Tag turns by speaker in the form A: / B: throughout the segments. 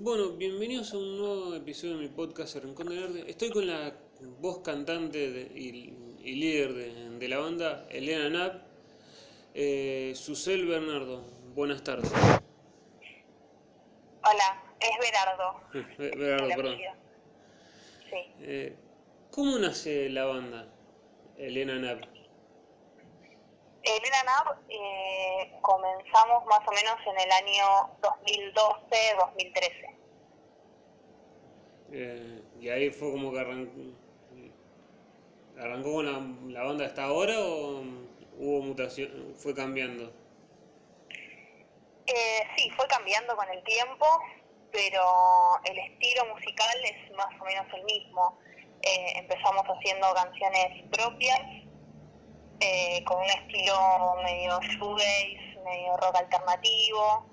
A: bueno, bienvenidos a un nuevo episodio de mi podcast El Rincón de Verde. Estoy con la voz cantante de- y, y líder de, de la banda, Elena Knapp. Eh, Susel Bernardo, buenas tardes.
B: Hola, es Berardo.
A: Eh, Bernardo,
B: el
A: perdón.
B: Sí.
A: Eh, ¿Cómo nace la banda, Elena Knapp?
B: Elena Nab eh, comenzamos más o menos en el año 2012-2013.
A: Eh, y ahí fue como que arrancó, arrancó con la, la banda hasta ahora o hubo mutación, fue cambiando.
B: Eh, sí, fue cambiando con el tiempo, pero el estilo musical es más o menos el mismo. Eh, empezamos haciendo canciones propias, eh, con un estilo medio shoegaze, medio rock alternativo,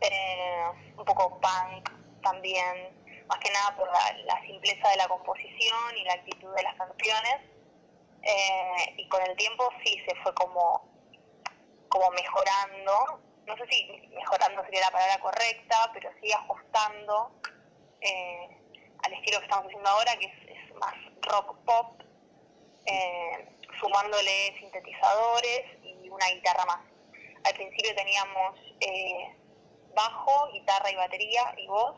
B: eh, un poco punk también, más que nada por la, simpleza de la composición y la actitud de las canciones. Eh, y con el tiempo sí se fue como, como mejorando, no sé si mejorando sería la palabra correcta, pero sí ajustando al estilo que estamos haciendo ahora, que es, más rock pop, sumándole sintetizadores y una guitarra más. Al principio teníamos eh, bajo, guitarra y batería y voz,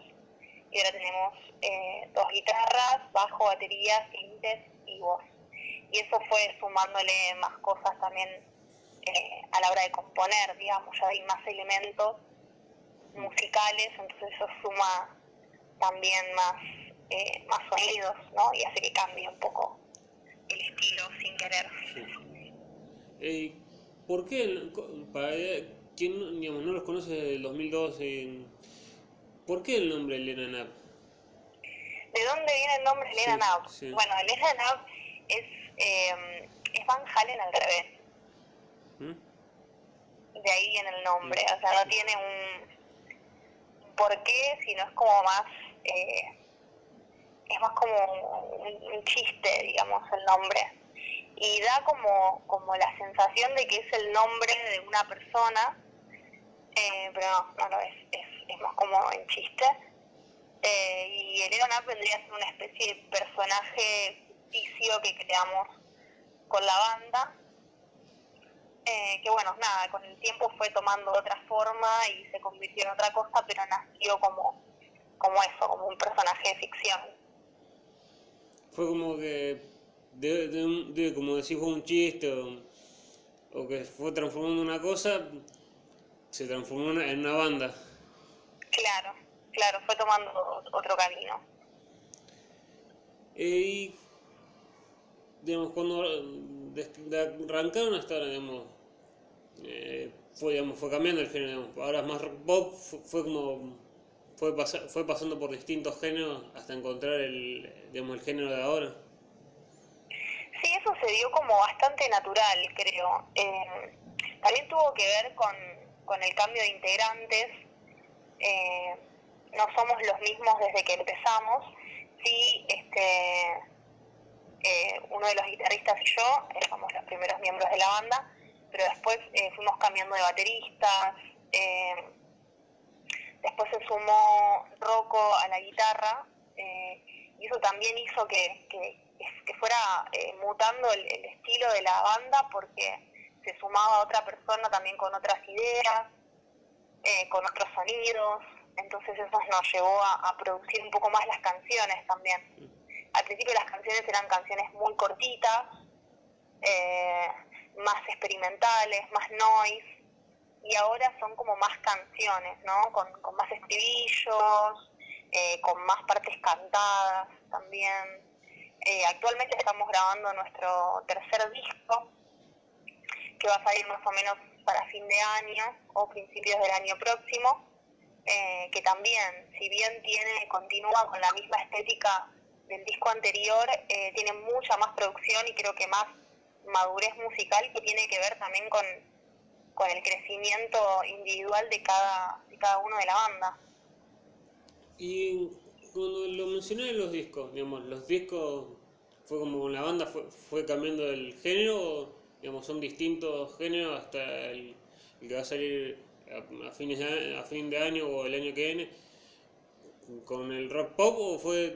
B: y ahora tenemos eh, dos guitarras, bajo, batería, sintes y voz. Y eso fue sumándole más cosas también eh, a la hora de componer, digamos, ya hay más elementos musicales, entonces eso suma también más, eh, más sonidos, ¿no? Y hace que cambie un poco el estilo sin querer.
A: Eh, ¿Por qué, el- para eh, quien digamos, no los conoce desde el 2012, ¿por qué el nombre Elena Knapp?
B: ¿De dónde viene el nombre Elena
A: Sí, sí.
B: Bueno, Elena Knapp es, eh, es Van Halen al revés.
A: ¿Mm?
B: de ahí viene el nombre, o sea, no tiene un, un porqué, sino es como más, eh, es más como un, un chiste, digamos, el nombre. Y da como, como la sensación de que es el nombre de una persona, eh, pero no, no lo es, es, es más como en chiste. Eh, y Elena Knapp vendría a ser una especie de personaje ficticio que creamos con la banda, eh, que bueno, nada, con el tiempo fue tomando otra forma y se convirtió en otra cosa, pero nació como, como eso, como un personaje de ficción.
A: Fue como que, de, de un- de- como decís fue un chiste o, o que fue transformando una cosa, se transformó en una- banda.
B: Claro, claro, fue tomando otro camino.
A: Eh, y, digamos, cuando arrancaron hasta ahora, digamos, eh, fue, digamos, fue cambiando el género, digamos, ahora es más rock pop, fue, fue como, fue, pasa- fue pasando por distintos géneros hasta encontrar el, digamos, el género de ahora.
B: Sí, eso se dio como bastante natural, creo. Eh, también tuvo que ver con, con el cambio de integrantes. Eh, no somos los mismos desde que empezamos. Sí, este, eh, uno de los guitarristas y yo éramos los primeros miembros de la banda, pero después eh, fuimos cambiando de bateristas. eh, después se sumó Rocco a la guitarra eh, y eso también hizo que, que, fuera eh, mutando el, estilo de la banda porque se sumaba otra persona también con otras ideas, eh, con otros sonidos, entonces eso nos llevó a, producir un poco más las canciones también. Al principio las canciones eran canciones muy cortitas, más experimentales, más noise, y ahora son como más canciones, ¿no? Con, con más estribillos, eh, con más partes cantadas también. Eh, actualmente estamos grabando nuestro tercer disco, que va a salir más o menos para fin de año o principios del año próximo, eh, que también, si bien tiene continúa con la misma estética del disco anterior, eh, tiene mucha más producción y creo que más madurez musical que tiene que ver también con, con el crecimiento individual de cada, de cada uno de la banda.
A: Y cuando lo mencioné de los discos, digamos, los discos fue como con la banda fue, fue cambiando el género, digamos, son distintos géneros hasta el, el que va a salir a, a fines de, a fin de año o el año que viene. con el rock pop o fue,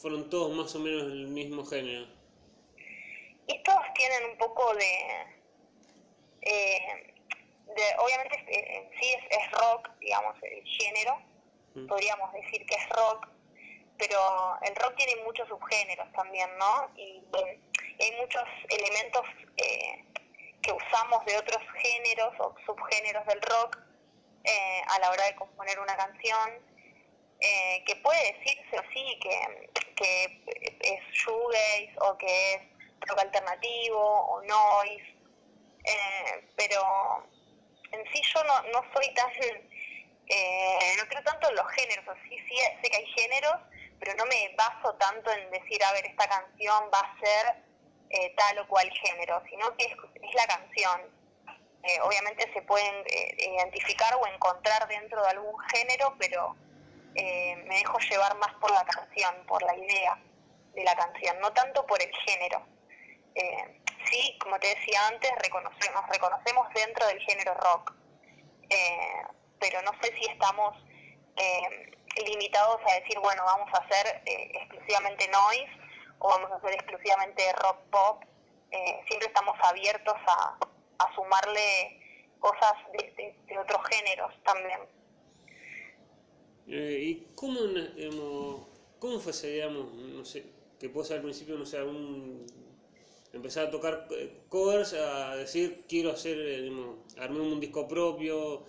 A: fueron todos más o menos el mismo género?
B: Y todos tienen un poco de... Eh, de obviamente eh, en sí es, rock, digamos, el género, mm. podríamos decir que es rock, pero el rock tiene muchos subgéneros también, ¿no? Y, hay muchos elementos eh, que usamos de otros géneros o subgéneros del rock eh, a la hora de componer una canción, eh, que puede decirse sí que, que es shoegaze o que es rock alternativo o noise, pero en sí yo no, no soy tan, no creo tanto en los géneros, sí, sí sé que hay géneros, pero no me baso tanto en decir, a ver, esta canción va a ser eh, tal o cual género, sino que es, la canción. Eh, obviamente se pueden eh, identificar o encontrar dentro de algún género, pero me dejo llevar más por la canción, por la idea de la canción, no tanto por el género. Sí, como te decía antes, reconocemos, reconocemos dentro del género rock, pero no sé si estamos limitados a decir, bueno, vamos a hacer eh, exclusivamente noise o vamos a hacer exclusivamente rock pop. Eh, siempre estamos abiertos a, a sumarle cosas de, otros géneros también.
A: Eh, ¿Y cómo, cómo fue digamos, no sé, que ser al principio, no sé, un, empezar a tocar covers, a decir, quiero hacer, digamos, armar un disco propio?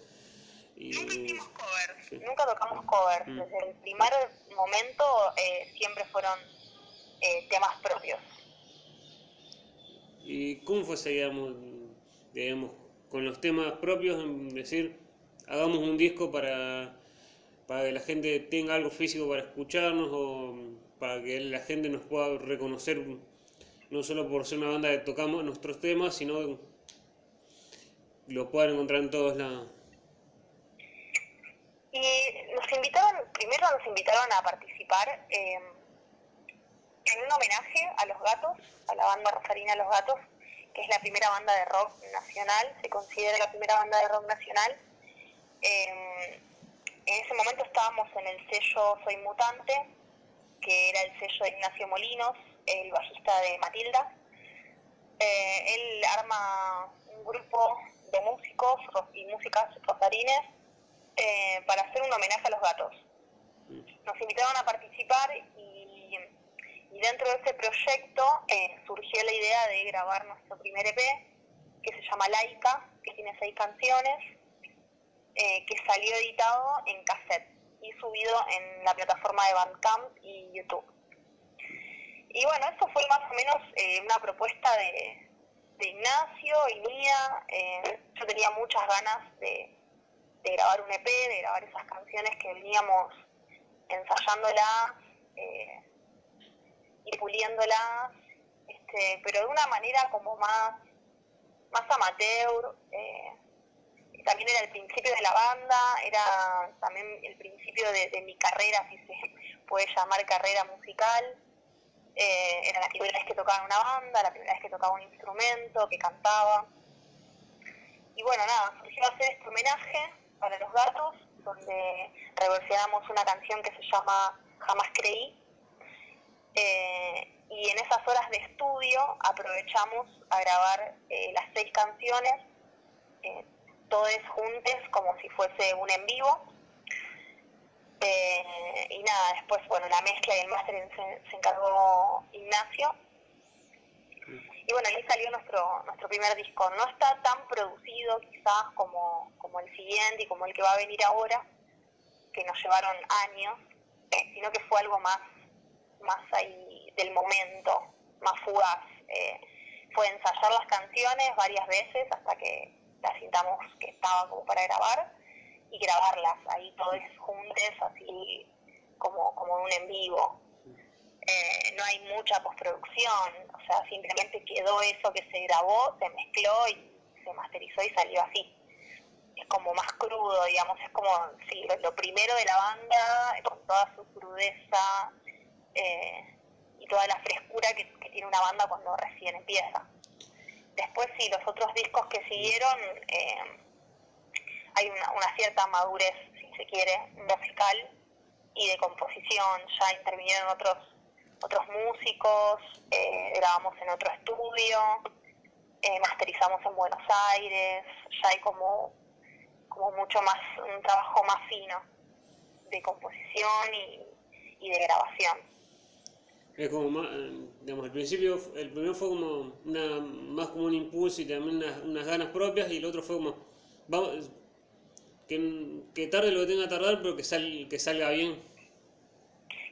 B: Nunca hicimos covers, nunca tocamos covers. Mm. Desde el primer momento eh, siempre fueron eh, temas propios.
A: ¿Y cómo fue, digamos, digamos, con los temas propios, en decir, hagamos un disco para, para que la gente tenga algo físico para escucharnos o para que la gente nos pueda reconocer no solo por ser una banda que tocamos nuestros temas, sino lo puedan encontrar en todos lados?
B: Y nos invitaron, primero nos invitaron a participar eh, en un homenaje a los gatos, a la banda Rosarina Los Gatos, que es la primera banda de rock nacional, se considera la primera banda de rock nacional. Eh, en ese momento estábamos en el sello Soy Mutante, que era el sello de Ignacio Molinos, el bajista de Matilda. Eh, él arma un grupo de músicos y músicas rosarines eh, para hacer un homenaje a los gatos. Nos invitaron a participar y, dentro de ese proyecto eh, surgió la idea de grabar nuestro primer EP, que se llama Laika, que tiene seis canciones, que salió editado en cassette y subido en la plataforma de Bandcamp y YouTube. Y bueno, eso fue más o menos una propuesta de, de Ignacio y mía. yo tenía muchas ganas de, de grabar un EP, de grabar esas canciones que veníamos ensayándolas eh, y puliéndolas, este, pero de una manera como más, más amateur. Eh, también era el principio de la banda, era también el principio de, mi carrera, si se puede llamar carrera musical. Eh, era la primera vez que tocaba en una banda, la primera vez que tocaba un instrumento, que cantaba. Y bueno, nada, surgió hacer este homenaje para los gatos, donde reversionamos una canción que se llama Jamás Creí. Eh, y en esas horas de estudio aprovechamos a grabar eh, las seis canciones, eh, todas juntas como si fuese un en vivo. Y nada, después, bueno, la mezcla y el mastering se encargó Ignacio y bueno, ahí salió nuestro, nuestro primer disco. No está tan producido quizás como, como el siguiente y como el que va a venir ahora, que nos llevaron años, eh, sino que fue algo más, más ahí del momento, más fugaz. Eh, fue ensayar las canciones varias veces hasta que las sintamos que estaban como para grabar y grabarlas ahí todas juntas, así como, como un en vivo. Eh, no hay mucha postproducción, o sea, simplemente quedó eso que se grabó, se mezcló y se masterizó y salió así. Es como más crudo, digamos, es como, sí, lo, primero de la banda, con toda su crudeza eh, y toda la frescura que, tiene una banda cuando recién empieza. Después, sí, los otros discos que siguieron, eh, hay una, una cierta madurez, si se quiere, musical, y de composición. Ya intervinieron otros otros músicos, eh, grabamos en otro estudio, eh, masterizamos en Buenos Aires, ya hay como, como mucho más, un trabajo más fino de composición y, de grabación.
A: Es como más, eh, digamos, al principio, el primero fue como una, más como un impulso y también unas, ganas propias y el otro fue como, vamos, que, tarde lo que tenga que tardar, pero que, sal, que salga bien.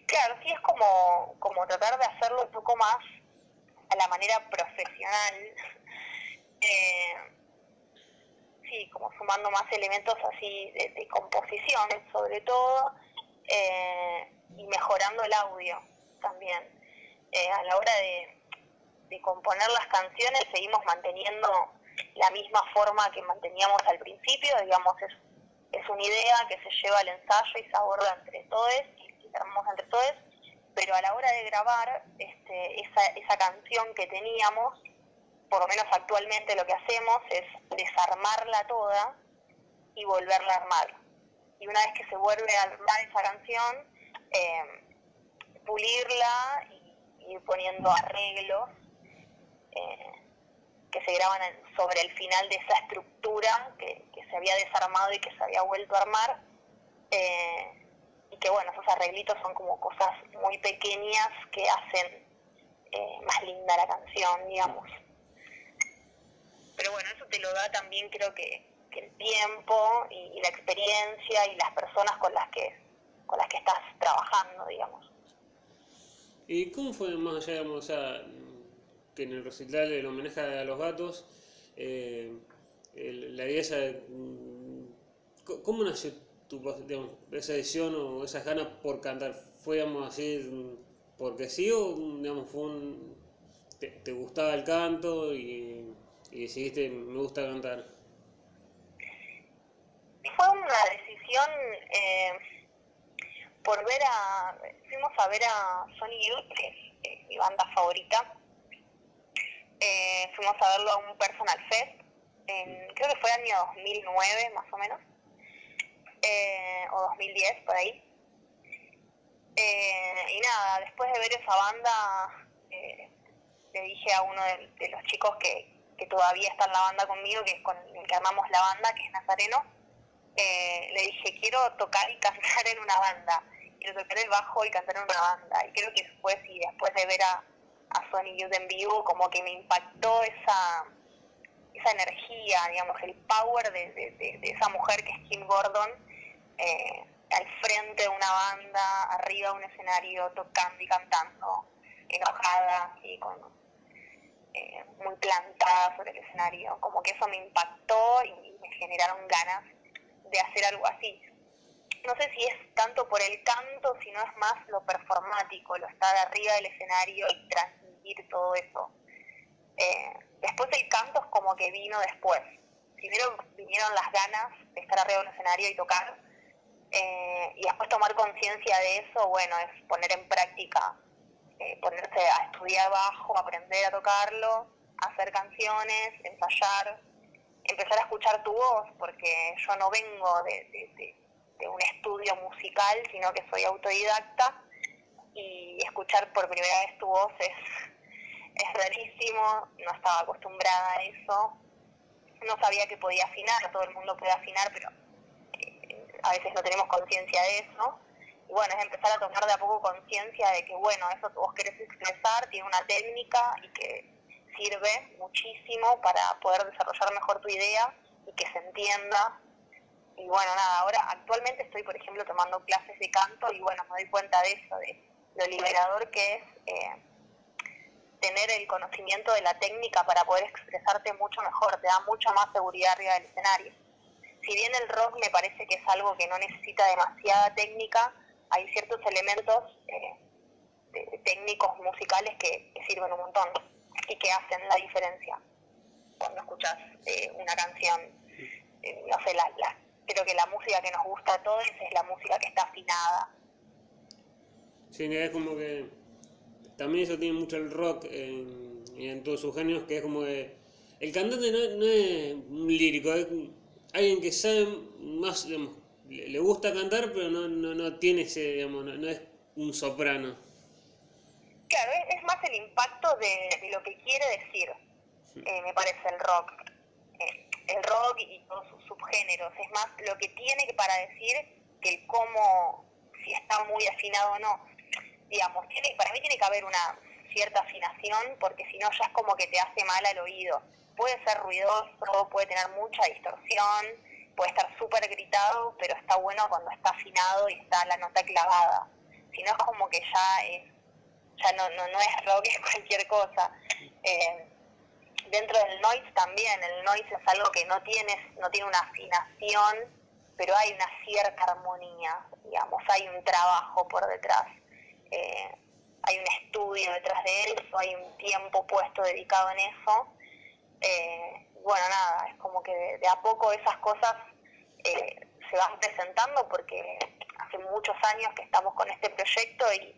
B: Claro, sí es como, como tratar de hacerlo un poco más a la manera profesional. Eh, sí, como sumando más elementos así de, composición sobre todo eh, y mejorando el audio también. Eh, a la hora de, de componer las canciones seguimos manteniendo la misma forma que manteníamos al principio, digamos, es, es una idea que se lleva al ensayo y se aborda entre todos entre todos, pero a la hora de grabar este, esa, esa canción que teníamos, por lo menos actualmente lo que hacemos es desarmarla toda y volverla a armar. Y una vez que se vuelve a armar esa canción, eh, pulirla y ir poniendo arreglos eh, que se graban sobre el final de esa estructura que, se había desarmado y que se había vuelto a armar. Eh, y que bueno, esos arreglitos son como cosas muy pequeñas que hacen eh, más linda la canción, digamos. Pero bueno, eso te lo da también creo que, el tiempo y, la experiencia y las personas con las que con las que estás trabajando, digamos.
A: ¿Y cómo fue más allá, digamos, que en el recital del homenaje a los gatos, eh, la idea esa, mm, ¿cómo nació esa edición o esas ganas por cantar, ¿fue así porque sí o digamos, fue un, te, gustaba el canto y, decidiste me gusta cantar?
B: Fue una decisión eh, por ver a, fuimos a ver a Sony Youth, que es mi banda favorita, eh, fuimos a verlo a un personal fest, creo que fue año 2009 más o menos eh, o 2010, por ahí. Eh, y nada, después de ver esa banda, eh, le dije a uno de, los chicos que, todavía está en la banda conmigo, que es con el que armamos la banda, que es Nazareno, le dije, quiero tocar y cantar en una banda, quiero tocar el bajo y cantar en una banda. Y creo que después, y después de ver a, a Sony Youth en vivo, como que me impactó esa esa energía, digamos, el power de, de esa mujer que es Kim Gordon, eh, al frente de una banda, arriba de un escenario, tocando y cantando, enojada, y con, eh, muy plantada sobre el escenario. Como que eso me impactó y me generaron ganas de hacer algo así. No sé si es tanto por el canto, sino es más lo performático, lo estar arriba del escenario y transmitir todo eso. Eh, después el canto es como que vino después. Primero vinieron las ganas de estar arriba del escenario y tocar, eh, y después tomar conciencia de eso, bueno, es poner en práctica, eh, ponerse a estudiar bajo, aprender a tocarlo, hacer canciones, ensayar, empezar a escuchar tu voz, porque yo no vengo de, un estudio musical, sino que soy autodidacta, y escuchar por primera vez tu voz es, es rarísimo, no estaba acostumbrada a eso, no sabía que podía afinar, todo el mundo puede afinar, pero a veces no tenemos conciencia de eso. Y bueno, es empezar a tomar de a poco conciencia de que, bueno, eso vos querés expresar tiene una técnica y que sirve muchísimo para poder desarrollar mejor tu idea y que se entienda. Y bueno, nada, ahora actualmente estoy, por ejemplo, tomando clases de canto y bueno, me doy cuenta de eso, de lo liberador que es eh, tener el conocimiento de la técnica para poder expresarte mucho mejor, te da mucha más seguridad arriba del escenario si bien el rock me parece que es algo que no necesita demasiada técnica, hay ciertos elementos eh, técnicos musicales que, sirven un montón y que hacen la diferencia cuando escuchas eh, una canción. Eh, no sé, la, creo que la música que nos gusta a todos es la música que está afinada.
A: Sí, es como que también eso tiene mucho el rock en, en todos sus genios, que es como que el cantante no, no es un lírico, es alguien que sabe más, le, gusta cantar, pero no, no, no tiene ese, digamos, no, es un soprano.
B: Claro, es, más el impacto de, lo que quiere decir, eh, me parece el rock. Eh, el rock y todos sus subgéneros, es más lo que tiene para decir que el cómo, si está muy afinado o no. Digamos, para mí tiene que haber una cierta afinación, porque si no ya es como que te hace mal al oído. Puede ser ruidoso, puede tener mucha distorsión, puede estar súper gritado, pero está bueno cuando está afinado y está la nota clavada. Si no es como que ya es, ya no, no, no es rock, es cualquier cosa. Eh, dentro del noise también, el noise es algo que no tiene, no tiene una afinación, pero hay una cierta armonía, digamos, hay un trabajo por detrás. Hay un estudio detrás de eso, hay un tiempo puesto dedicado en eso. Eh, bueno, nada, es como que de, a poco esas cosas eh, se van presentando porque hace muchos años que estamos con este proyecto y,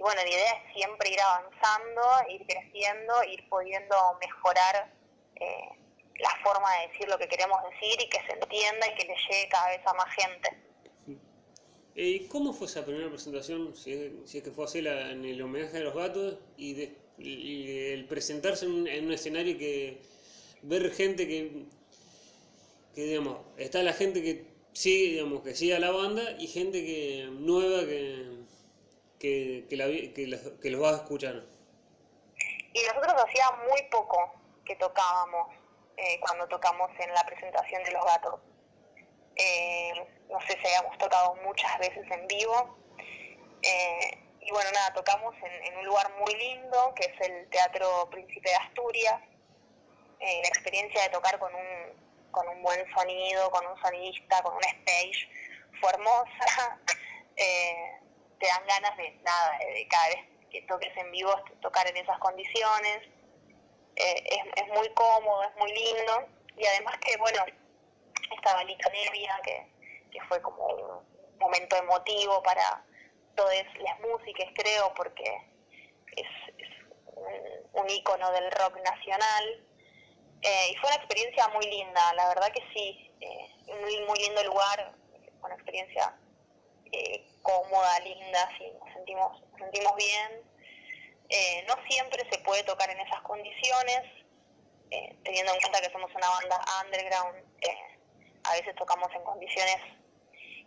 B: bueno, la idea es siempre ir avanzando, ir creciendo, ir pudiendo mejorar eh, la forma de decir lo que queremos decir y que se entienda y que le llegue cada vez a más gente.
A: ¿Y cómo fue esa primera presentación, si es, que fue así en el homenaje a los gatos, y, el presentarse en un, escenario que ver gente que, que, digamos, está la gente que sigue, digamos, que sigue a la banda y gente que nueva que, que, que, la, que, los, que los va a escuchar?
B: Y nosotros hacía muy poco que tocábamos eh, cuando tocamos en la presentación de los gatos. Eh, no sé si hayamos tocado muchas veces en vivo. Eh, y bueno, nada, tocamos en, un lugar muy lindo, que es el Teatro Príncipe de Asturias. Eh, la experiencia de tocar con un, con un buen sonido, con un sonidista, con un stage, fue hermosa. te dan ganas de nada, de cada vez que toques en vivo, tocar en esas condiciones. es, es muy cómodo, es muy lindo. Y además que, bueno, estaba Lito Nevia, que, que fue como un momento emotivo para todas las músicas, creo, porque es, un, un, ícono del rock nacional. Eh, y fue una experiencia muy linda, la verdad que sí, eh, muy, muy lindo lugar, una experiencia eh, cómoda, linda, sí, nos sentimos, sentimos bien. no siempre se puede tocar en esas condiciones, teniendo en cuenta que somos una banda underground, a veces tocamos en condiciones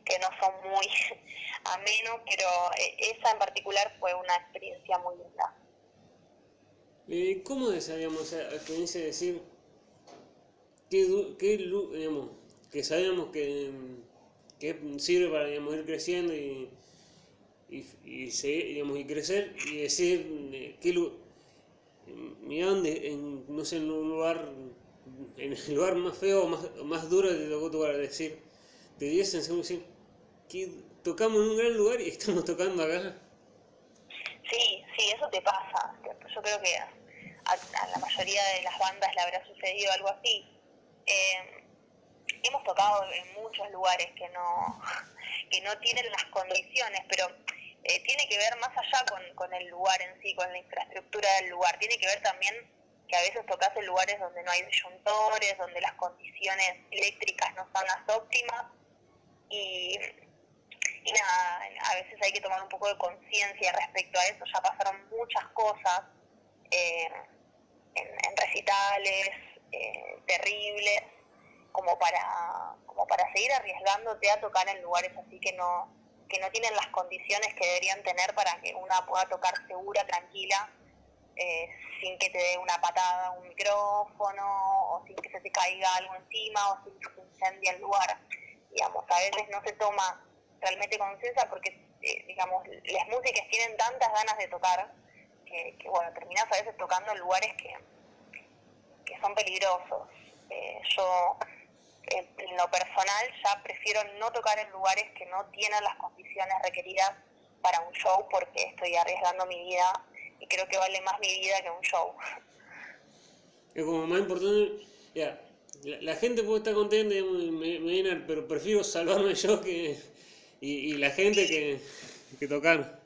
B: que no son muy amenos, pero eh, esa en particular fue una experiencia muy linda.
A: Eh, ¿Cómo esa experiencia de decir que, que, digamos, que sabemos que, que sirve para digamos, ir creciendo y, y, y, digamos, y crecer y decir eh, que mira en, no sé, en un lugar en el lugar más feo, más, más duro te tocó tocar, decir, te diesen según decir, que tocamos en un gran lugar y estamos tocando acá.
B: Sí, sí, eso te pasa. Yo creo que a, la mayoría de las bandas le habrá sucedido algo así. Eh, hemos tocado en muchos lugares que no, que no tienen las condiciones, pero eh, tiene que ver más allá con, con el lugar en sí, con la infraestructura del lugar. Tiene que ver también que a veces tocas en lugares donde no hay disyuntores, donde las condiciones eléctricas no son las óptimas. Y, nada, a veces hay que tomar un poco de conciencia respecto a eso, ya pasaron muchas cosas eh, en, recitales eh, terribles como para como para seguir arriesgándote a tocar en lugares así que no que no tienen las condiciones que deberían tener para que una pueda tocar segura, tranquila eh, sin que te dé una patada un micrófono o sin que se te caiga algo encima o sin que se incendie el lugar. Digamos, a veces no se toma realmente conciencia porque, eh, digamos, las músicas tienen tantas ganas de tocar que, bueno, terminas a veces tocando en lugares que, que son peligrosos. Eh, yo, en lo personal, ya prefiero no tocar en lugares que no tienen las condiciones requeridas para un show porque estoy arriesgando mi vida y creo que vale más mi vida que un show.
A: Es como más importante, ya, la, gente puede estar contenta y me, pero prefiero salvarme yo que y, la gente que, que tocar.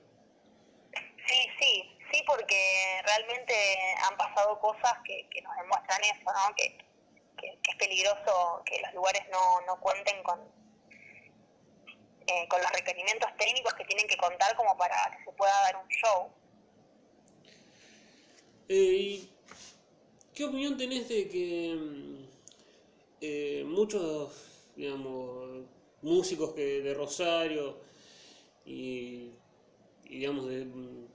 B: Sí, sí, sí, porque realmente han pasado cosas que, que nos demuestran eso, ¿no? Que, que, es peligroso que los lugares no, no cuenten con, eh, con los requerimientos técnicos que tienen que contar como para que se pueda dar un show.
A: Eh, ¿Qué opinión tenés de que mm, eh, muchos, digamos, músicos que de Rosario y, digamos, de, mm,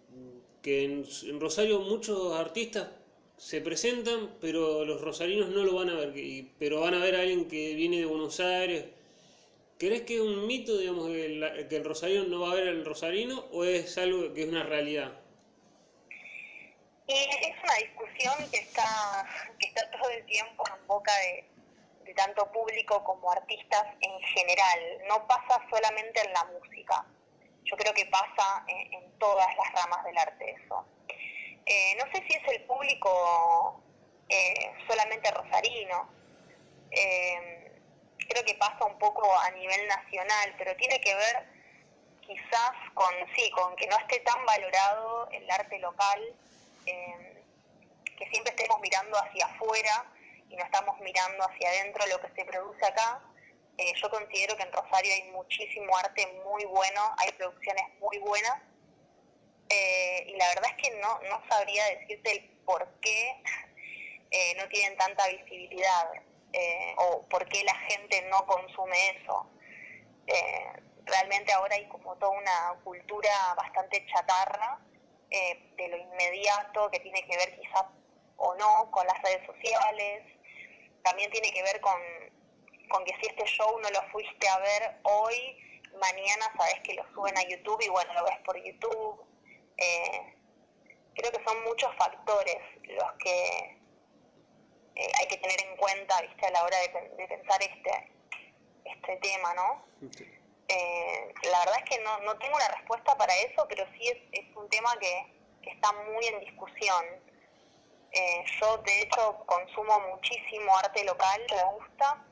A: que en, en Rosario muchos artistas se presentan, pero los rosarinos no lo van a ver, y- pero van a ver a alguien que viene de Buenos Aires. ¿Crees que es un mito, digamos, que el, que el rosarino no va a ver al rosarino o es algo que es una realidad?
B: Y es una discusión que está, que está todo el tiempo en boca de, de tanto público como artistas en general. No pasa solamente en la música. Yo creo que pasa en, en todas las ramas del arte eso. Eh, no sé si es el público eh, solamente rosarino. Eh, creo que pasa un poco a nivel nacional, pero tiene que ver quizás con sí, con que no esté tan valorado el arte local, eh, que siempre estemos mirando hacia afuera y no estamos mirando hacia adentro lo que se produce acá. Eh, yo considero que en Rosario hay muchísimo arte muy bueno, hay producciones muy buenas, eh, y la verdad es que no, no sabría decirte el por qué eh, no tienen tanta visibilidad o por qué la gente no consume eso. Realmente ahora hay como toda una cultura bastante chatarra eh, de lo inmediato que tiene que ver quizás o no con las redes sociales, también tiene que ver con, con que si este show no lo fuiste a ver hoy, mañana sabes que lo suben a YouTube y bueno, lo ves por YouTube. Eh, creo que son muchos factores los que eh, hay que tener en cuenta, a la hora de pensar este, este tema, ¿no? Eh, la verdad es que no, no tengo una respuesta para eso, pero sí es, es un tema que, que está muy en discusión. Eh, yo, de hecho, consumo muchísimo arte local, me gusta,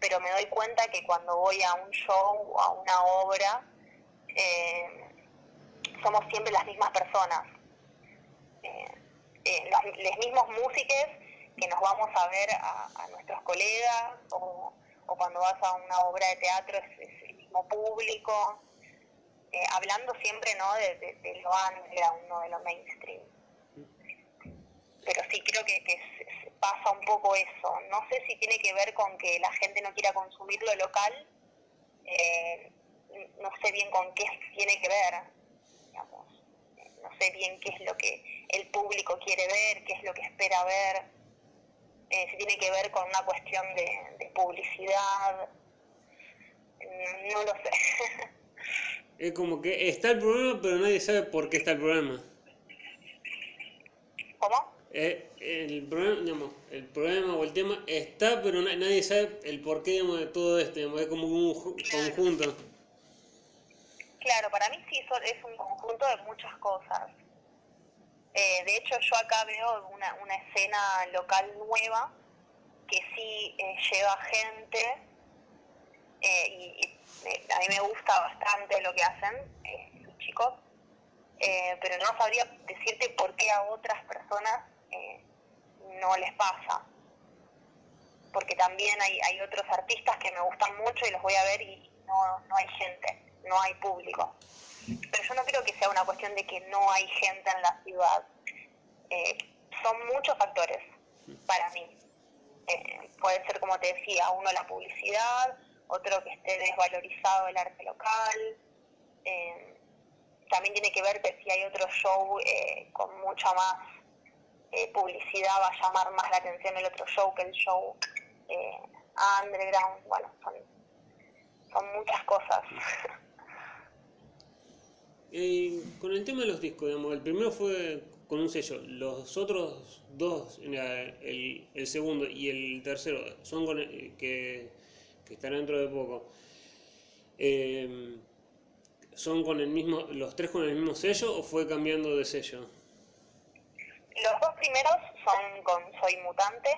B: pero me doy cuenta que cuando voy a un show o a una obra, eh, somos siempre las mismas personas. Eh, los, los mismos músicos que nos vamos a ver a, nuestros colegas o, o cuando vas a una obra de teatro es, público, eh, hablando siempre no de, de, lo underground, no de lo mainstream. Pero sí creo que, pasa un poco eso. No sé si tiene que ver con que la gente no quiera consumir lo local, eh, no sé bien con qué tiene que ver. No sé bien qué es lo que el público quiere ver, qué es lo que espera ver, eh, si tiene que ver con una cuestión de, publicidad, no lo sé.
A: Es como que está el problema, pero nadie sabe por qué está el problema.
B: ¿Cómo?
A: Eh, el, problema, digamos, el problema o el tema está, pero na- nadie sabe el porqué digamos, de todo esto. digamos, es como un ju- conjunto.
B: Claro, para mí sí es un conjunto de muchas cosas. Eh, de hecho, yo acá veo una, una escena local nueva que sí eh, lleva gente eh, y, y a mí me gusta bastante lo que hacen eh, los chicos, eh, pero no sabría decirte por qué a otras personas eh, no les pasa. Porque también hay, hay otros artistas que me gustan mucho y los voy a ver y no, no hay gente, no hay público. Pero yo no creo que sea una cuestión de que no hay gente en la ciudad. Eh, son muchos factores para mí. Eh, puede ser, como te decía, uno la publicidad, otro que esté desvalorizado el arte local. Eh, también tiene que ver que si hay otro show eh, con mucha más eh, publicidad va a llamar más la atención el otro show que el show eh, underground. Bueno, son, son muchas cosas.
A: Eh, con el tema de los discos, digamos, el primero fue con un sello, los otros dos, el, el segundo y el tercero, son con que, que estarán dentro de poco. Eh, ¿Son con el mismo, los tres con el mismo sello o fue cambiando de sello?
B: Los dos primeros son con Soy Mutante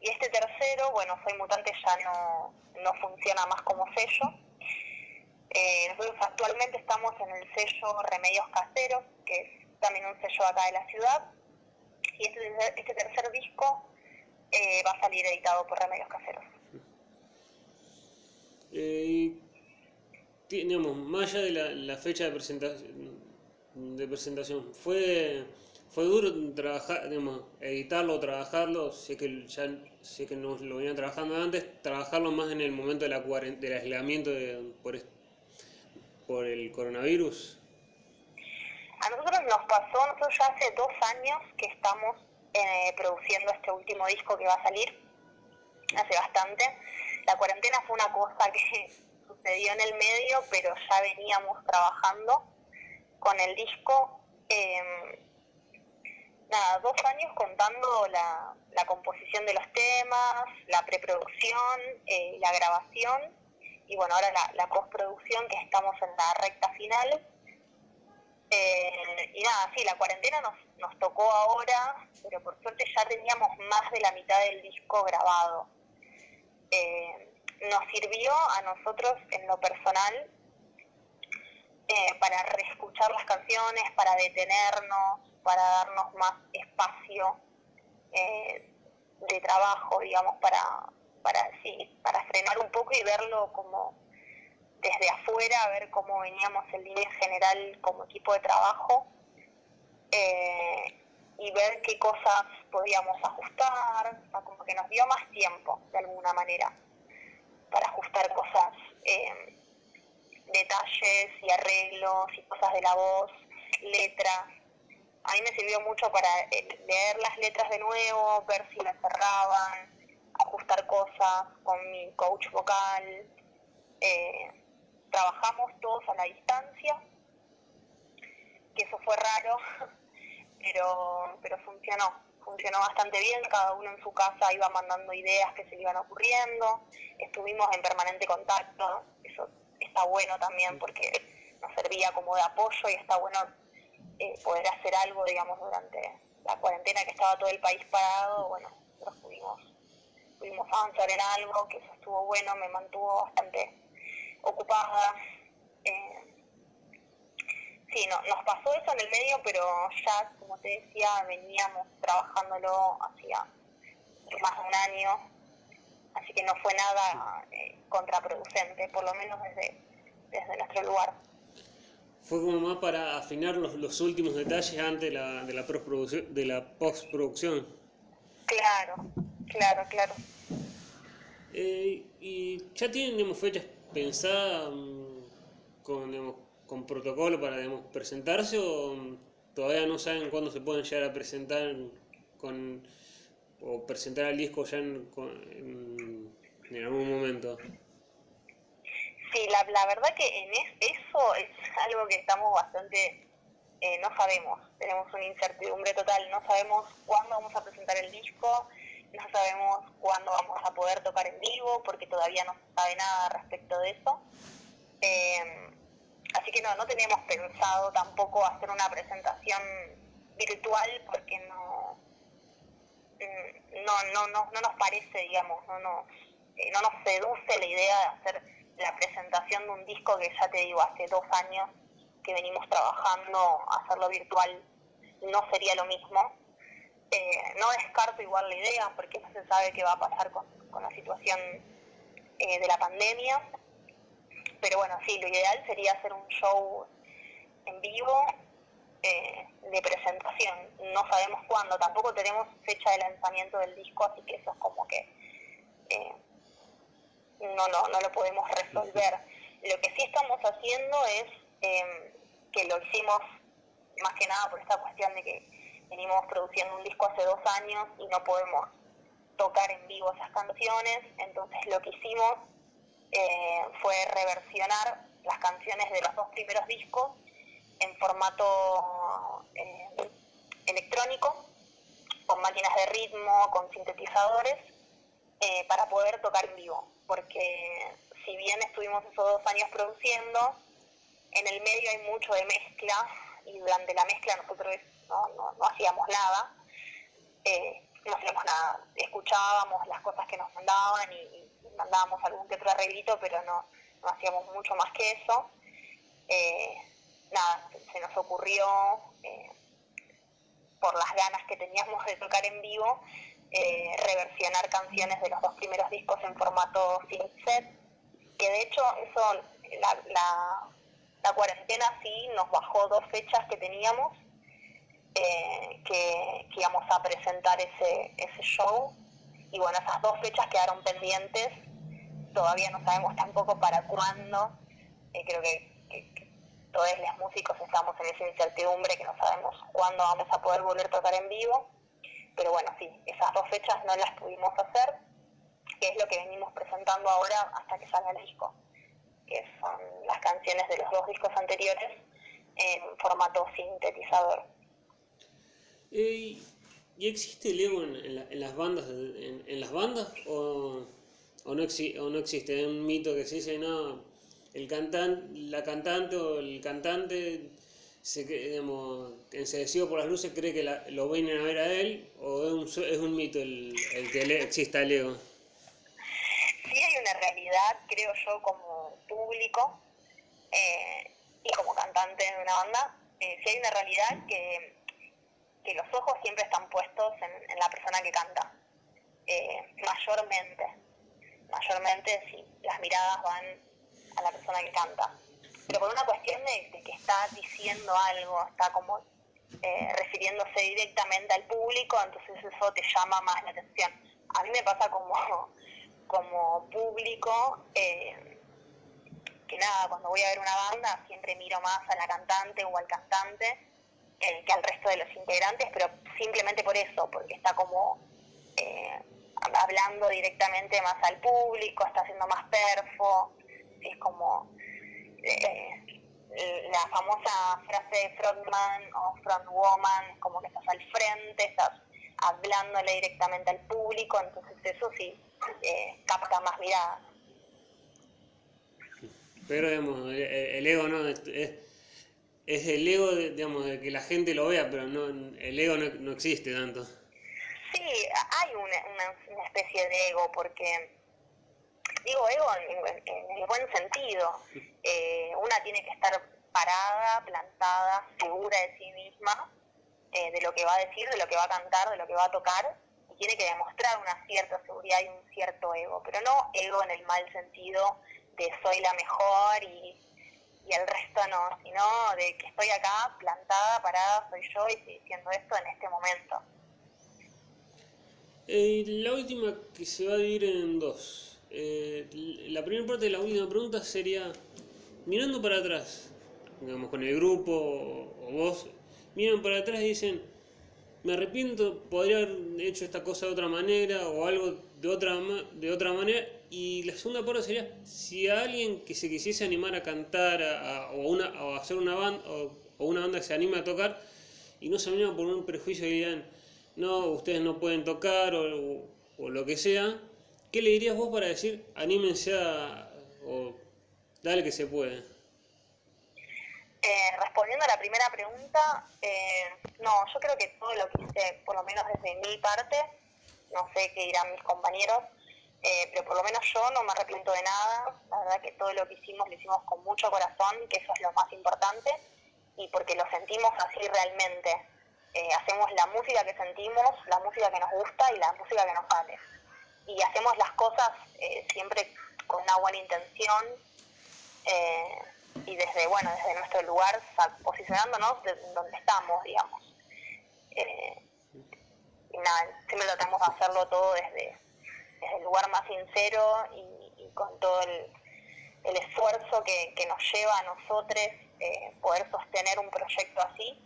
B: y este tercero, bueno, Soy Mutante ya no, no funciona más como sello. Eh, nosotros actualmente estamos en el sello Remedios Caseros, que es también un sello acá de la ciudad, y este, este tercer disco eh, va a salir editado por Remedios Caseros.
A: Eh, digamos, más allá de la, fecha de presentación, de presentación, fue fue duro trabajar, digamos, editarlo trabajarlo, sé que ya que no lo venían trabajando antes, trabajarlo más en el momento de la del aislamiento de, por, por el coronavirus.
B: A nosotros nos pasó, nosotros ya hace dos años que estamos eh, produciendo este último disco que va a salir, hace bastante. La cuarentena fue una cosa que sucedió en el medio, pero ya veníamos trabajando con el disco. Eh, nada, dos años contando la, composición de los temas, la preproducción, eh, la grabación y bueno, ahora la, la, postproducción que estamos en la recta final. Eh, y nada, sí, la cuarentena nos tocó ahora, pero por suerte ya teníamos más de la mitad del disco grabado. Eh, nos sirvió a nosotros en lo personal eh, para reescuchar las canciones, para detenernos, para darnos más espacio eh, de trabajo, digamos, para, para, sí, para frenar un poco y verlo como desde afuera, ver cómo veníamos en línea general como equipo de trabajo eh, y ver qué cosas podíamos ajustar, como que nos dio más tiempo de alguna manera para ajustar cosas, eh, detalles y arreglos y cosas de la voz, letras, a mí me sirvió mucho para eh, leer las letras de nuevo, ver si las cerraban, ajustar cosas con mi coach vocal. Eh, trabajamos todos a la distancia, que eso fue raro, pero, pero funcionó, funcionó bastante bien, cada uno en su casa iba mandando ideas que se le iban ocurriendo, estuvimos en permanente contacto, eso está bueno también porque nos servía como de apoyo y está bueno eh, poder hacer algo, digamos, durante la cuarentena que estaba todo el país parado, bueno, nosotros pudimos, pudimos avanzar en algo, que eso estuvo bueno, me mantuvo bastante ocupada. Eh, sí, no, nos pasó eso en el medio, pero ya, como te decía, veníamos trabajándolo hacía más de un año, así que no fue nada eh, contraproducente, por lo menos desde, desde nuestro lugar
A: fue como más para afinar los, los últimos detalles antes de la, de la, postproducción, de la postproducción.
B: Claro, claro, claro.
A: Eh, ¿Y ya tienen fechas pensadas um, con, con protocolo para digamos, presentarse o todavía no saben cuándo se pueden llegar a presentar con o presentar el disco ya en, en, en algún momento?
B: Sí, la, la verdad que en eso es algo que estamos bastante, eh, no sabemos, tenemos una incertidumbre total, no sabemos cuándo vamos a presentar el disco, no sabemos cuándo vamos a poder tocar en vivo, porque todavía no se sabe nada respecto de eso. Eh, así que no, no teníamos pensado tampoco hacer una presentación virtual porque no, mm, no, no, no, no nos parece, digamos, no nos, eh, no nos seduce la idea de hacer la presentación de un disco que ya te digo, hace dos años que venimos trabajando, hacerlo virtual no sería lo mismo. Eh, no descarto igual la idea porque no se sabe qué va a pasar con, la situación eh, de la pandemia. Pero bueno, sí, lo ideal sería hacer un show en vivo eh, de presentación. No sabemos cuándo, tampoco tenemos fecha de lanzamiento del disco, así que eso es como que no, no, no lo podemos resolver. Lo que sí estamos haciendo es em, que lo hicimos más que nada por esta cuestión de que venimos produciendo un disco hace dos años y no podemos tocar en vivo esas canciones, entonces lo que hicimos eh, fue reversionar las canciones de los dos primeros discos en formato eh, electrónico, con máquinas de ritmo, con sintetizadores, eh, para poder tocar en vivo. Porque si bien estuvimos esos dos años produciendo, en el medio hay mucho de mezcla y durante la mezcla nosotros no, no, hacíamos nada, no hacíamos nada, escuchábamos las cosas que nos mandaban y, mandábamos algún que otro arreglito, pero no, hacíamos mucho más que eso. Eh, nada, se nos ocurrió, eh, por las ganas que teníamos de tocar en vivo, eh, reversionar canciones de los dos primeros discos en formato set, que de hecho eso la, la, la cuarentena sí nos bajó dos fechas que teníamos, eh, que, que, íbamos a presentar ese, ese show. Y bueno, esas dos fechas quedaron pendientes. Todavía no sabemos tampoco para cuándo. Eh, creo que, que, que, todos los músicos estamos en esa incertidumbre que no sabemos cuándo vamos a poder volver a tocar en vivo. Pero bueno, sí, esas dos fechas no las pudimos hacer, que es lo que venimos presentando ahora hasta que salga el disco que son las canciones de los dos discos anteriores en formato sintetizador.
A: ¿Y existe el ego en, en, la, en las bandas en, las bandas o, no exi o no existe? Un mito que se dice, no, el cantante, la cantante o el cantante se, digamos, enseguecido por las luces cree que la, lo vienen a ver a él o es un, es un mito el, el que le, exista el ego?
B: Sí hay una realidad, creo yo, como público eh, y como cantante de una banda, eh, sí hay una realidad que, que los ojos siempre están puestos en, en la persona que canta, eh, mayormente, mayormente sí, las miradas van a la persona que canta, pero por una cuestión de, que está diciendo algo, está como eh, refiriéndose directamente al público, entonces eso te llama más la atención. A mí me pasa como, como público, eh, que nada, cuando voy a ver una banda siempre miro más a la cantante o al cantante eh, que al resto de los integrantes, pero simplemente por eso, porque está como hablando directamente más al público, está haciendo más perfo, es como eh, la famosa frase frontman o frontwoman, como que estás al frente, estás hablándole directamente al público, entonces eso sí eh, capta más miradas.
A: Pero, digamos, el, ego no es, el ego, de, digamos, de que la gente lo vea, pero no el ego no existe tanto.
B: Sí, hay una, una, una, especie de ego, porque, digo ego en, en, el buen sentido. Eh, una tiene que estar parada, plantada, segura de sí misma, eh, de lo que va a decir, de lo que va a cantar, de lo que va a tocar, y tiene que demostrar una cierta seguridad y un cierto ego, pero no ego en el mal sentido de soy la mejor y, y el resto no, sino de que estoy acá plantada, parada, soy yo y estoy diciendo esto en este momento.
A: Eh, la última que se va a dividir en dos. Eh, la primera parte de la última pregunta sería, mirando para atrás, digamos, con el grupo o, vos, miran para atrás y dicen, me arrepiento, podría haber hecho esta cosa de otra manera o algo de otra, de otra manera. Y la segunda parte sería, si a alguien que se quisiese animar a cantar a, a, o, una, o hacer una banda o, una banda que se anime a tocar y no se anima por un prejuicio que digan, no, ustedes no pueden tocar o, o lo que sea, ¿qué le dirías vos para decir, anímense a, o dale que se puede?
B: Eh, respondiendo a la primera pregunta, eh, no, yo creo que todo lo que hice, por lo menos desde mi parte, no sé qué dirán mis compañeros, eh, pero por lo menos yo no me arrepiento de nada, la verdad que todo lo que hicimos lo hicimos con mucho corazón, que eso es lo más importante, y porque lo sentimos así realmente. Eh, hacemos la música que sentimos, la música que nos gusta y la música que nos sale. Y hacemos las cosas eh, siempre con una buena intención eh, y desde, bueno, desde nuestro lugar posicionándonos de donde estamos, digamos. Y nada, siempre tratamos de hacerlo todo desde, el lugar más sincero y, con todo el, esfuerzo que, que, nos lleva a nosotros poder sostener un proyecto así.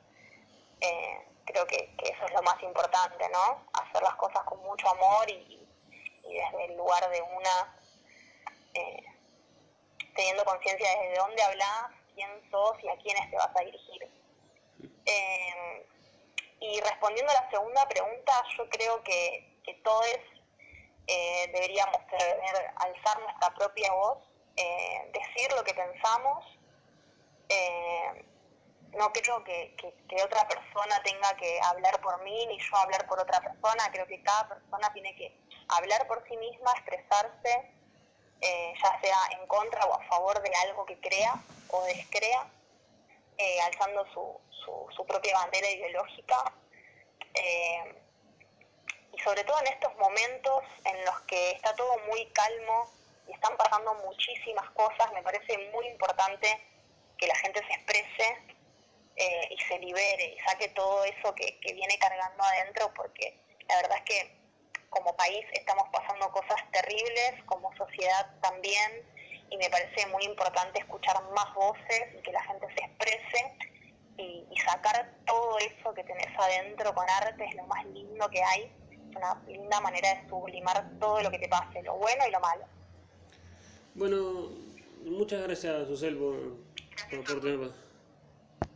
B: Creo que, eso es lo más importante, ¿no? Hacer las cosas con mucho amor y, desde el lugar de una, eh, teniendo conciencia desde dónde hablas, quién sos y a quiénes te vas a dirigir. Eh, y respondiendo a la segunda pregunta, yo creo que, todos eh, deberíamos alzar nuestra propia voz, decir lo que pensamos. No creo que, que, otra persona tenga que hablar por mí ni yo hablar por otra persona. Creo que cada persona tiene que hablar por sí misma, expresarse, eh, ya sea en contra o a favor de algo que crea o descrea, eh, alzando su, su, su, propia bandera ideológica. Eh, y sobre todo en estos momentos en los que está todo muy calmo y están pasando muchísimas cosas. Me parece muy importante que la gente se exprese eh, y se libere y saque todo eso que, que viene cargando adentro, porque la verdad es que como país estamos pasando cosas terribles, como sociedad también, y me parece muy importante escuchar más voces y que la gente se exprese y, y sacar todo eso que tenés adentro con arte es lo más lindo que hay, es una linda manera de sublimar todo lo que te pase, lo bueno y lo malo.
A: Bueno, muchas gracias, Susel, por, por, por.